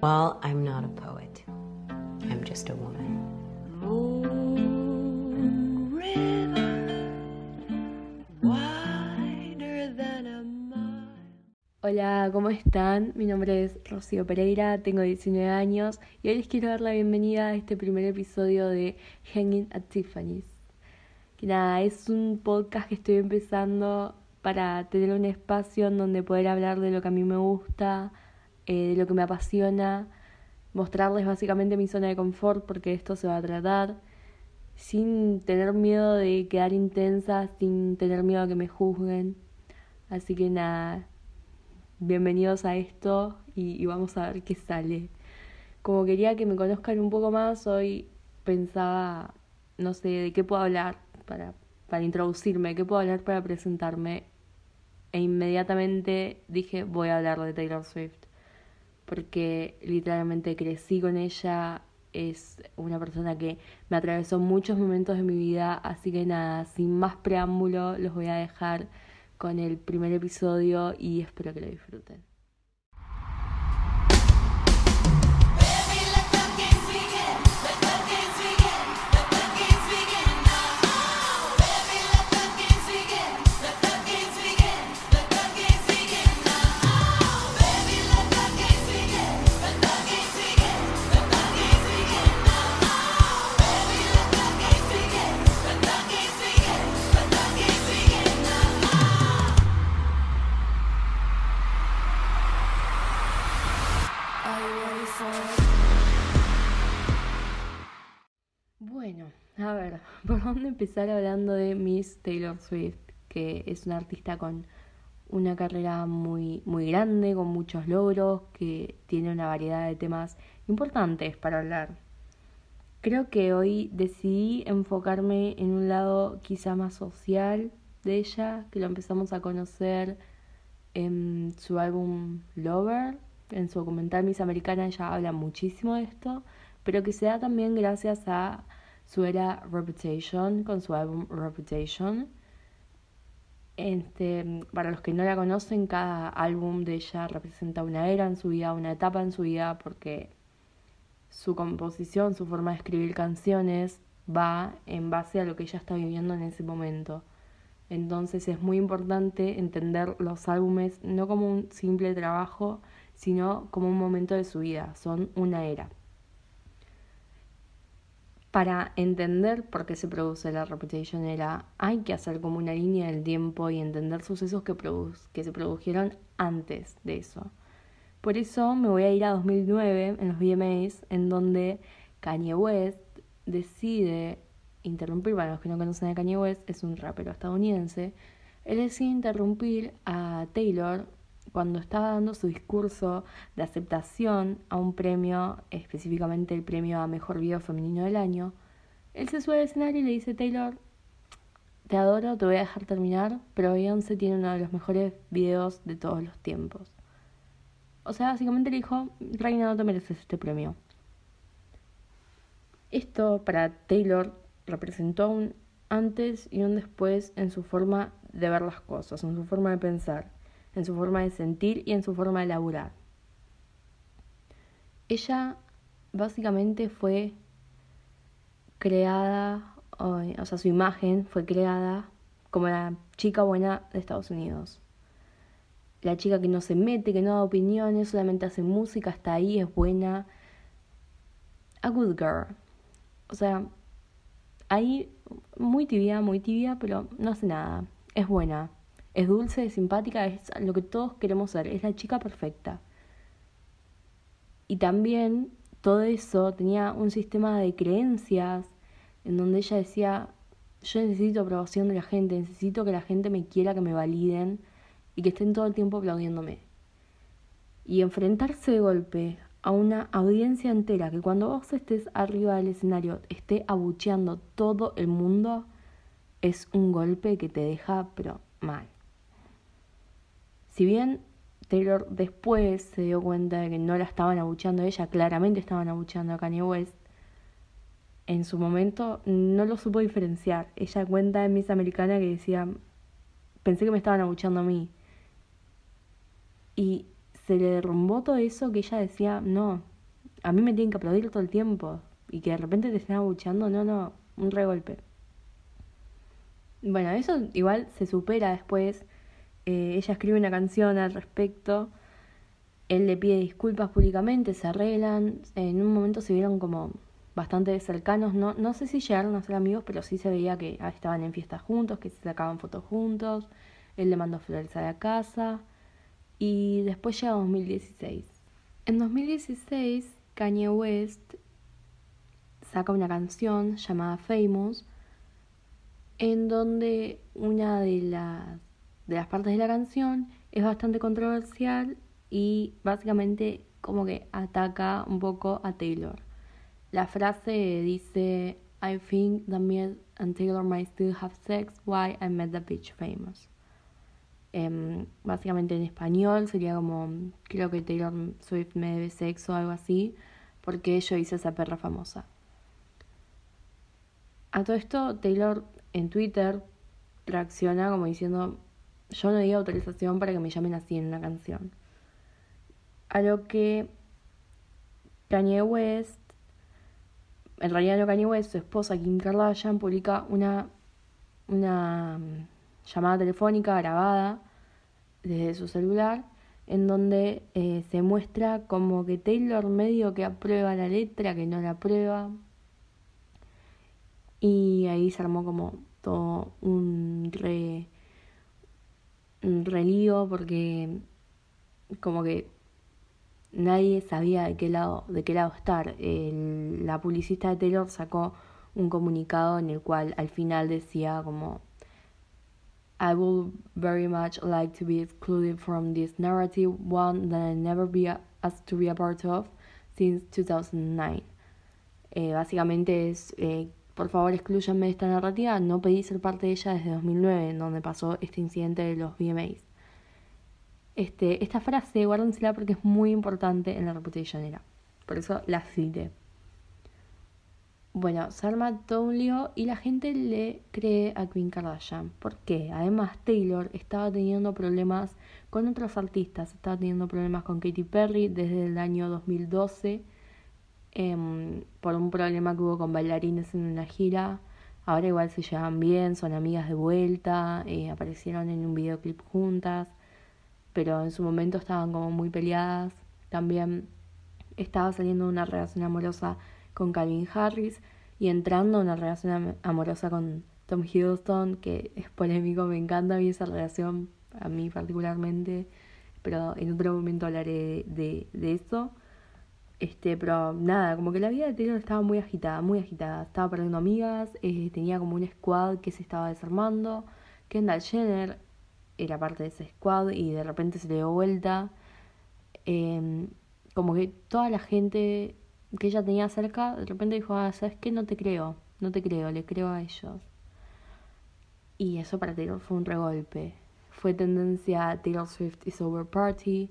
Well, I'm not a poet. I'm just a woman. Hola, ¿cómo están? Mi nombre es Rocío Pereira, tengo 19 años y hoy les quiero dar la bienvenida a este primer episodio de Hanging at Tiffany's. Que nada, es un podcast que estoy empezando para tener un espacio en donde poder hablar de lo que a mí me gusta, eh, de lo que me apasiona, mostrarles básicamente mi zona de confort porque esto se va a tratar, sin tener miedo de quedar intensa, sin tener miedo a que me juzguen. Así que nada, bienvenidos a esto y, y vamos a ver qué sale. Como quería que me conozcan un poco más, hoy pensaba, no sé, de qué puedo hablar para, para introducirme, qué puedo hablar para presentarme. E inmediatamente dije, voy a hablar de Taylor Swift porque literalmente crecí con ella, es una persona que me atravesó muchos momentos de mi vida, así que nada, sin más preámbulo, los voy a dejar con el primer episodio y espero que lo disfruten. Empezar hablando de Miss Taylor Swift? Que es una artista con una carrera muy, muy grande, con muchos logros, que tiene una variedad de temas importantes para hablar. Creo que hoy decidí enfocarme en un lado quizá más social de ella, que lo empezamos a conocer en su álbum Lover, en su documental Miss Americana ella habla muchísimo de esto, pero que se da también gracias a su era Reputation, con su álbum Reputation. Este, para los que no la conocen, cada álbum de ella representa una era en su vida, una etapa en su vida, porque su composición, su forma de escribir canciones va en base a lo que ella está viviendo en ese momento. Entonces es muy importante entender los álbumes no como un simple trabajo, sino como un momento de su vida, son una era. Para entender por qué se produce la Reputation era, hay que hacer como una línea del tiempo y entender sucesos que, que se produjeron antes de eso. Por eso me voy a ir a 2009 en los VMAs, en donde Kanye West decide interrumpir, para los que no conocen a Kanye West, es un rapero estadounidense, él decide interrumpir a Taylor cuando estaba dando su discurso de aceptación a un premio, específicamente el premio a Mejor Video Femenino del Año, él se sube al escenario y le dice, Taylor, te adoro, te voy a dejar terminar, pero Beyoncé tiene uno de los mejores videos de todos los tiempos. O sea, básicamente le dijo, Reina, no te mereces este premio. Esto para Taylor representó un antes y un después en su forma de ver las cosas, en su forma de pensar en su forma de sentir y en su forma de laburar. Ella básicamente fue creada, o sea, su imagen fue creada como la chica buena de Estados Unidos. La chica que no se mete, que no da opiniones, solamente hace música, está ahí, es buena. A good girl. O sea, ahí muy tibia, muy tibia, pero no hace nada. Es buena es dulce, es simpática, es lo que todos queremos ser, es la chica perfecta. Y también todo eso tenía un sistema de creencias en donde ella decía, yo necesito aprobación de la gente, necesito que la gente me quiera, que me validen y que estén todo el tiempo aplaudiéndome. Y enfrentarse de golpe a una audiencia entera que cuando vos estés arriba del escenario esté abucheando todo el mundo, es un golpe que te deja pero mal. Si bien Taylor después se dio cuenta de que no la estaban abucheando ella, claramente estaban abucheando a Kanye West, en su momento no lo supo diferenciar. Ella cuenta en Miss Americana que decía, pensé que me estaban abucheando a mí. Y se le derrumbó todo eso que ella decía, no, a mí me tienen que aplaudir todo el tiempo y que de repente te estén abucheando, no, no, un regolpe. Bueno, eso igual se supera después. Eh, ella escribe una canción al respecto. Él le pide disculpas públicamente, se arreglan. En un momento se vieron como bastante cercanos. No, no sé si llegaron a ser amigos, pero sí se veía que estaban en fiestas juntos, que se sacaban fotos juntos. Él le mandó flores a la casa. Y después llega 2016. En 2016, Kanye West saca una canción llamada Famous, en donde una de las, de las partes de la canción es bastante controversial y básicamente como que ataca un poco a Taylor. La frase dice, I think that me and Taylor might still have sex, why I met the bitch famous. Em, básicamente en español sería como, creo que Taylor Swift me debe sexo o algo así, porque yo hice esa perra famosa. A todo esto, Taylor en Twitter reacciona como diciendo, yo no di autorización para que me llamen así en una canción. A lo que Kanye West, en realidad no Kanye West, su esposa Kim Kardashian publica una, una mm, llamada telefónica grabada desde su celular en donde eh, se muestra como que Taylor medio que aprueba la letra, que no la aprueba, y ahí se armó como todo un re relío porque como que nadie sabía de qué lado de qué lado estar la publicista de Taylor sacó un comunicado en el cual al final decía como I would very much like to be excluded from this narrative, one that I never be asked to be a part of since 2009. Eh, básicamente es eh, por favor excluyanme de esta narrativa, no pedí ser parte de ella desde 2009, en donde pasó este incidente de los VMAs. Este, esta frase, guárdensela porque es muy importante en la Reputation era. Por eso la cité. Bueno, se arma todo un lío y la gente le cree a Queen Kardashian. ¿Por qué? Además, Taylor estaba teniendo problemas con otros artistas. Estaba teniendo problemas con Katy Perry desde el año 2012 Em, por un problema que hubo con bailarines en una gira. Ahora igual se llevan bien, son amigas de vuelta, eh, aparecieron en un videoclip juntas, pero en su momento estaban como muy peleadas. También estaba saliendo una relación amorosa con Calvin Harris y entrando una relación amorosa con Tom Hiddleston, que es polémico, me encanta a mí esa relación, a mí particularmente, pero en otro momento hablaré de, de eso. Este, pero nada, como que la vida de Taylor estaba muy agitada, muy agitada. Estaba perdiendo amigas, eh, tenía como un squad que se estaba desarmando. Kendall Jenner era parte de ese squad y de repente se le dio vuelta. Em, como que toda la gente que ella tenía cerca, de repente dijo, ah, ¿sabes qué? No te creo, no te creo, le creo a ellos. Y eso para Taylor fue un regolpe. Fue tendencia Taylor Swift is over party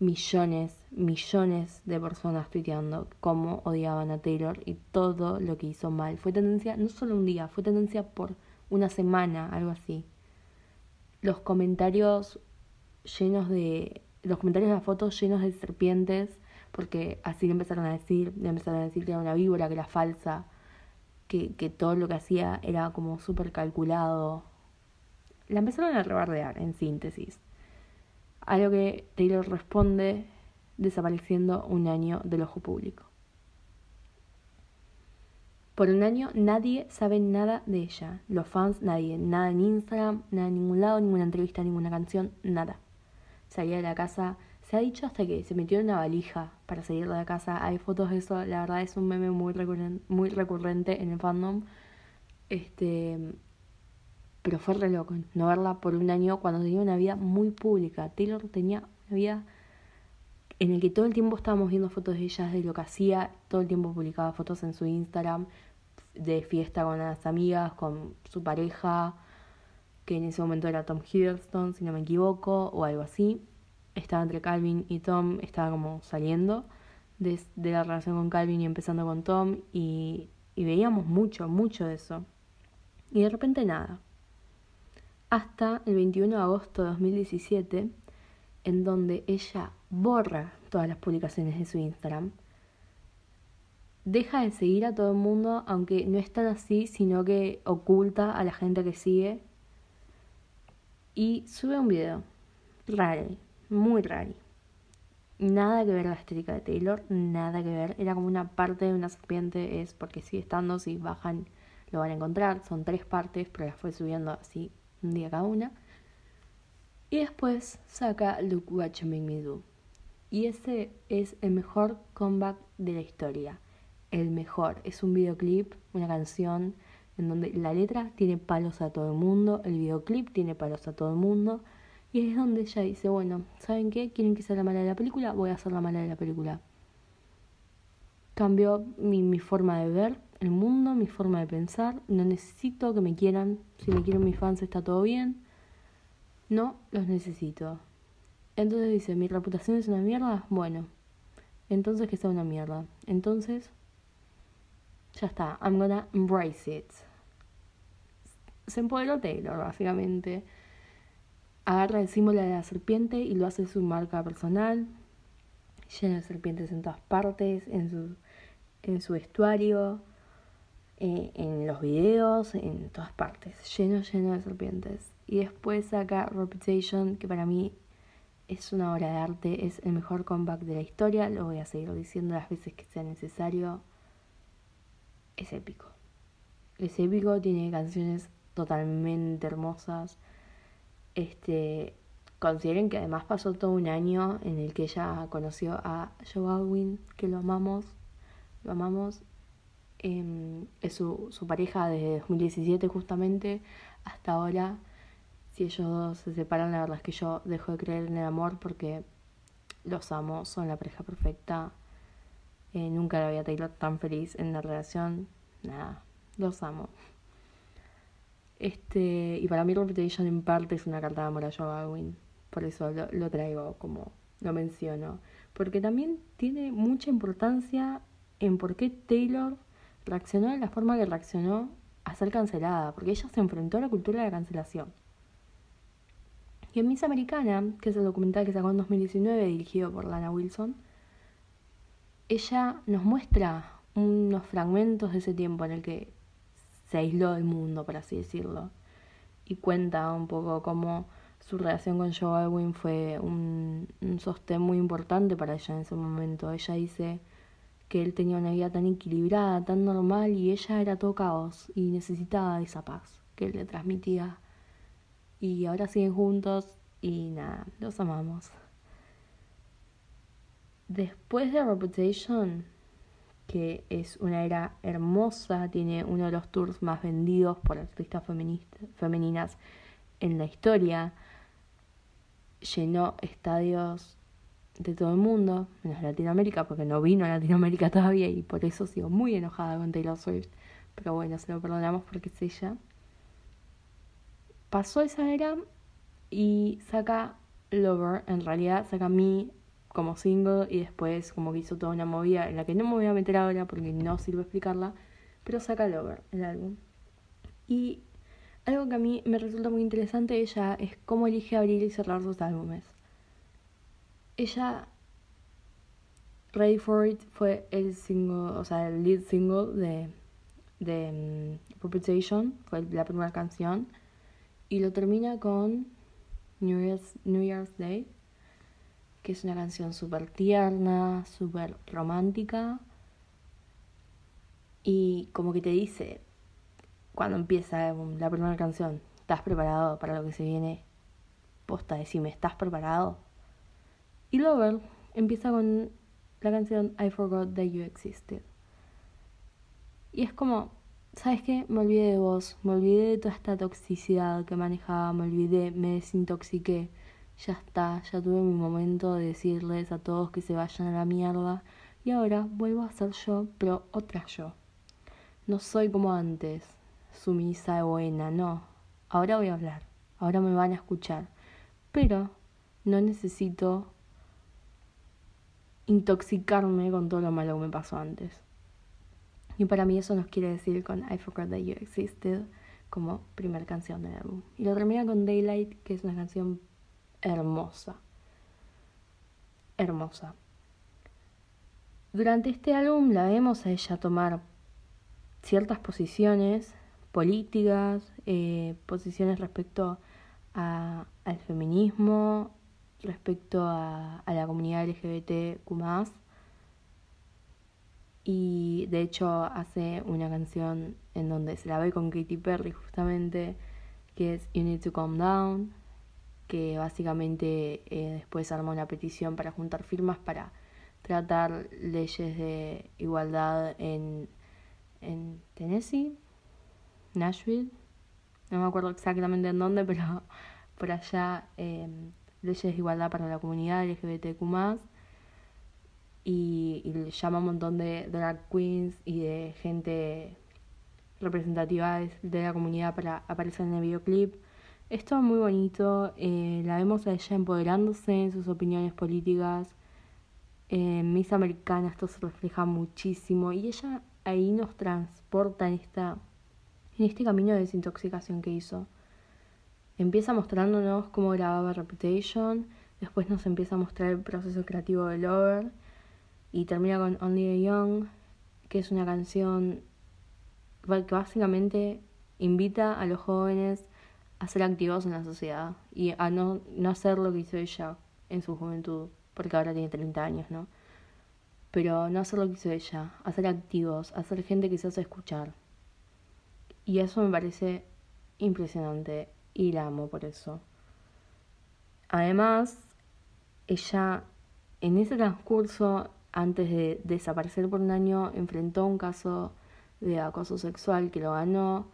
millones, millones de personas tuiteando cómo odiaban a Taylor y todo lo que hizo mal. Fue tendencia no solo un día, fue tendencia por una semana, algo así. Los comentarios llenos de. Los comentarios de las fotos llenos de serpientes, porque así le empezaron a decir, le empezaron a decir que era una víbora, que era falsa, que, que todo lo que hacía era como súper calculado. La empezaron a rebardear, en síntesis. A lo que Taylor responde desapareciendo un año del ojo público. Por un año nadie sabe nada de ella. Los fans, nadie. Nada en Instagram, nada en ningún lado, ninguna entrevista, ninguna canción, nada. Salía de la casa. Se ha dicho hasta que se metió en una valija para salir de la casa. Hay fotos de eso. La verdad es un meme muy recurrente, muy recurrente en el fandom. Este, pero fue re loco no verla por un año cuando tenía una vida muy pública. Taylor tenía una vida en el que todo el tiempo estábamos viendo fotos de ella, de lo que hacía, todo el tiempo publicaba fotos en su Instagram, de fiesta con las amigas, con su pareja, que en ese momento era Tom Hiddleston, si no me equivoco, o algo así. Estaba entre Calvin y Tom, estaba como saliendo de, la relación con Calvin y empezando con Tom, y veíamos mucho, mucho de eso. Y de repente nada hasta el 21 de agosto de 2017, en donde ella borra todas las publicaciones de su Instagram, deja de seguir a todo el mundo, aunque no es tan así, sino que oculta a la gente que sigue. Y sube un video. Raro, muy raro. Nada que ver la estética de Taylor, nada que ver. Era como una parte de una serpiente, es porque sigue estando, si bajan lo van a encontrar. Son tres partes, pero las fue subiendo así un día cada una. Y después saca Look What You Make Me Do. Y ese es el mejor comeback de la historia. El mejor. Es un videoclip, una canción en donde la letra tiene palos a todo el mundo, el videoclip tiene palos a todo el mundo. Y es donde ella dice, bueno, ¿saben qué? ¿Quieren que sea la mala de la película? Voy a hacer la mala de la película. Cambió mi forma de ver el mundo, mi forma de pensar. No necesito que me quieran. Si me quieren mis fans está todo bien. No los necesito. Entonces dice, mi reputación es una mierda. Bueno, entonces que sea una mierda. Entonces, ya está. I'm gonna embrace it. Se empoderó Taylor, básicamente agarra el símbolo de la serpiente y lo hace su marca personal, lleno de serpientes en todas partes, en su, en su vestuario, eh, en los videos, en todas partes, lleno, lleno de serpientes. Y después saca Reputation, que para mí es una obra de arte, es el mejor comeback de la historia, lo voy a seguir diciendo las veces que sea necesario. Es épico. Es épico, tiene canciones totalmente hermosas este, consideren que además pasó todo un año en el que ella conoció a Joe Alwyn, que lo amamos, lo amamos. Em, es su, su pareja desde 2017 justamente hasta ahora. Si ellos dos se separan, la verdad es que yo dejo de creer en el amor porque los amo, son la pareja perfecta. Eh, nunca la había tenido tan feliz en la relación. Nada, los amo. Este, y para mí Reputation en parte es una carta de amor a Joe Alwyn. Por eso lo traigo como lo menciono. Porque también tiene mucha importancia en por qué Taylor reaccionó de la forma que reaccionó a ser cancelada. Porque ella se enfrentó a la cultura de la cancelación. Y en Miss Americana, que es el documental que sacó en 2019 dirigido por Lana Wilson, ella nos muestra unos fragmentos de ese tiempo en el que se aisló del mundo, por así decirlo. Y cuenta un poco cómo su relación con Joe Alwyn fue un, sostén muy importante para ella en ese momento. Ella dice que él tenía una vida tan equilibrada, tan normal, y ella era todo caos y necesitaba esa paz que él le transmitía. Y ahora siguen juntos y nada, los amamos. Después de Reputation, que es una era hermosa, tiene uno de los tours más vendidos por artistas femeninas en la historia, llenó estadios de todo el mundo, menos Latinoamérica, porque no vino a Latinoamérica todavía y por eso sigo muy enojada con Taylor Swift, pero bueno, se lo perdonamos porque es ella. Pasó esa era y saca Lover, en realidad saca mi como single y después como que hizo toda una movida en la que no me voy a meter ahora porque no sirve explicarla, pero saca Lover, el álbum. Y algo que a mí me resulta muy interesante ella es cómo elige abrir y cerrar sus álbumes. Ella, Ready for It fue el single, o sea, el lead single de, de um, fue la primera canción, y lo termina con New Year's, New Year's Day que es una canción súper tierna, súper romántica y como que te dice cuando empieza la primera canción, ¿estás preparado para lo que se viene? Posta, decime, ¿estás preparado? Y luego empieza con la canción I Forgot That You Existed. Y es como, ¿sabes qué? Me olvidé de vos, me olvidé de toda esta toxicidad que manejaba, me olvidé, me desintoxiqué ya está, ya tuve mi momento de decirles a todos que se vayan a la mierda y ahora vuelvo a ser yo, pero otra yo. No soy como antes, sumisa buena, no. Ahora voy a hablar, ahora me van a escuchar, pero no necesito intoxicarme con todo lo malo que me pasó antes. Y para mí eso nos quiere decir con I Forgot That You Existed como primera canción del álbum. Y lo termina con Daylight, que es una canción hermosa. Hermosa. durante este álbum la vemos a ella tomar ciertas posiciones políticas, eh, posiciones respecto al feminismo, respecto a, a la comunidad LGBTQ y de hecho hace una canción en donde se la ve con Katy Perry justamente, que es You Need to Calm Down, que básicamente eh, después armó una petición para juntar firmas para tratar leyes de igualdad en, en Tennessee, Nashville, no me acuerdo exactamente en dónde, pero por allá eh, leyes de igualdad para la comunidad LGBTQ y, y llama un montón de drag queens y de gente representativa de la comunidad para aparecer en el videoclip. Es todo muy bonito, eh, la vemos a ella empoderándose en sus opiniones políticas. En Miss Americana esto se refleja muchísimo y ella ahí nos transporta en, esta, en este camino de desintoxicación que hizo. Empieza mostrándonos cómo grababa Reputation, después nos empieza a mostrar el proceso creativo de Lover y termina con Only the Young, que es una canción que básicamente invita a los jóvenes a ser activos en la sociedad y a no, no hacer lo que hizo ella en su juventud, porque ahora tiene 30 años, ¿no? Pero no hacer lo que hizo ella, a ser activos, a ser gente que se hace escuchar. Y eso me parece impresionante y la amo por eso. Además, ella en ese transcurso antes de desaparecer por un año, enfrentó un caso de acoso sexual que lo ganó.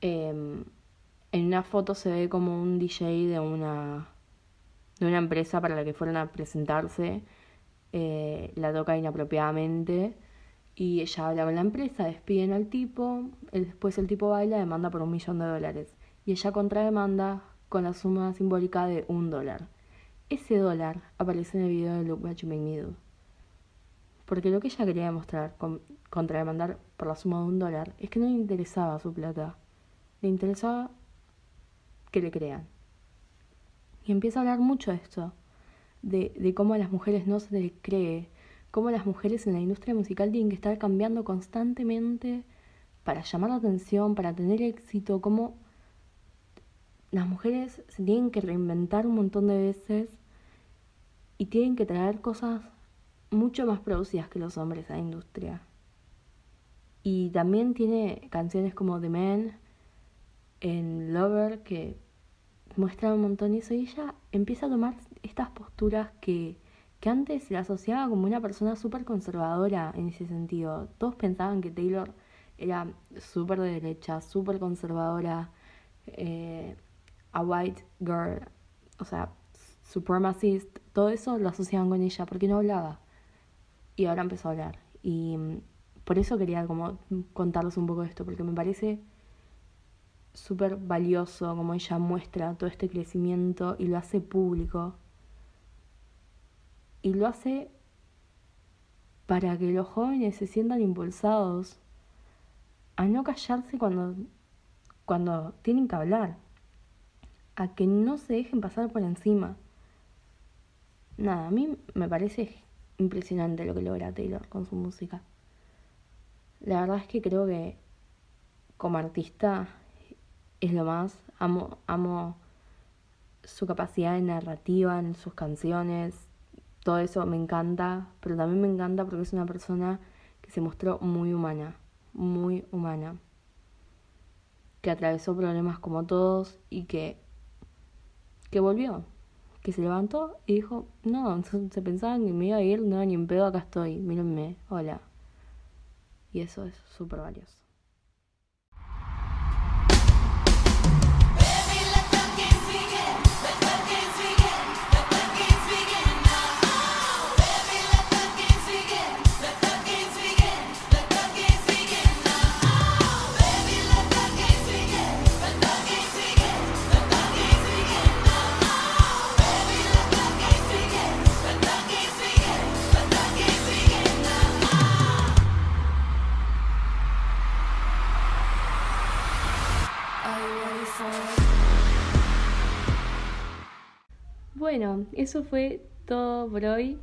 Em, en una foto se ve como un DJ de una, de una empresa para la que fueron a presentarse, eh, la toca inapropiadamente y ella habla con la empresa, despiden al tipo, después el tipo baila, demanda por un millón de dólares y ella contrademanda con la suma simbólica de un dólar ese dólar aparece en el video de Look What You. Porque lo que ella quería demostrar con, contra demandar por la suma de un dólar es que no le interesaba su plata. Le interesaba que le crean. Y empieza a hablar mucho de esto. De, de cómo a las mujeres no se les cree. Cómo las mujeres en la industria musical tienen que estar cambiando constantemente para llamar la atención, para tener éxito. Cómo las mujeres se tienen que reinventar un montón de veces y tienen que traer cosas mucho más producidas que los hombres a la industria. Y también tiene canciones como The Man en Lover que muestran un montón eso y ella empieza a tomar estas posturas que, que antes se la asociaba como una persona súper conservadora en ese sentido. Todos pensaban que Taylor era súper de derecha, súper conservadora, eh, a white girl, o sea, supremacist, todo eso lo asociaban con ella porque no hablaba. Y ahora empezó a hablar. Y mm, por eso quería como contarles un poco de esto, porque me parece súper valioso como ella muestra todo este crecimiento y lo hace público. Y lo hace para que los jóvenes se sientan impulsados a no callarse cuando, cuando tienen que hablar, a que no se dejen pasar por encima nada, a mí me parece impresionante lo que logra Taylor con su música. La verdad es que creo que como artista es lo más. Amo, amo su capacidad de narrativa en sus canciones. Todo eso me encanta, pero también me encanta porque es una persona que se mostró muy humana, muy humana. Que atravesó problemas como todos y que, que volvió que se levantó y dijo, no, se pensaban que me iba a ir, no, ni en pedo, acá estoy, mírenme, hola. Y eso es súper valioso. Bueno, eso fue todo por hoy.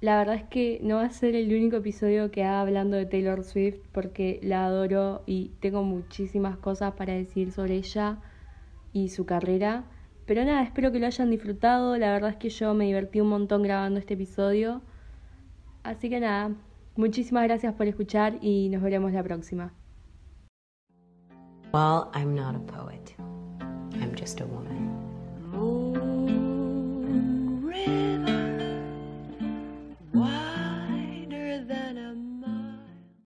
La verdad es que no va a ser el único episodio que haga hablando de Taylor Swift porque la adoro y tengo muchísimas cosas para decir sobre ella y su carrera. Pero nada, espero que lo hayan disfrutado. La verdad es que yo me divertí un montón grabando este episodio. Así que nada, muchísimas gracias por escuchar y nos veremos la próxima. Well, I'm not a poet. I'm just a woman. Wow.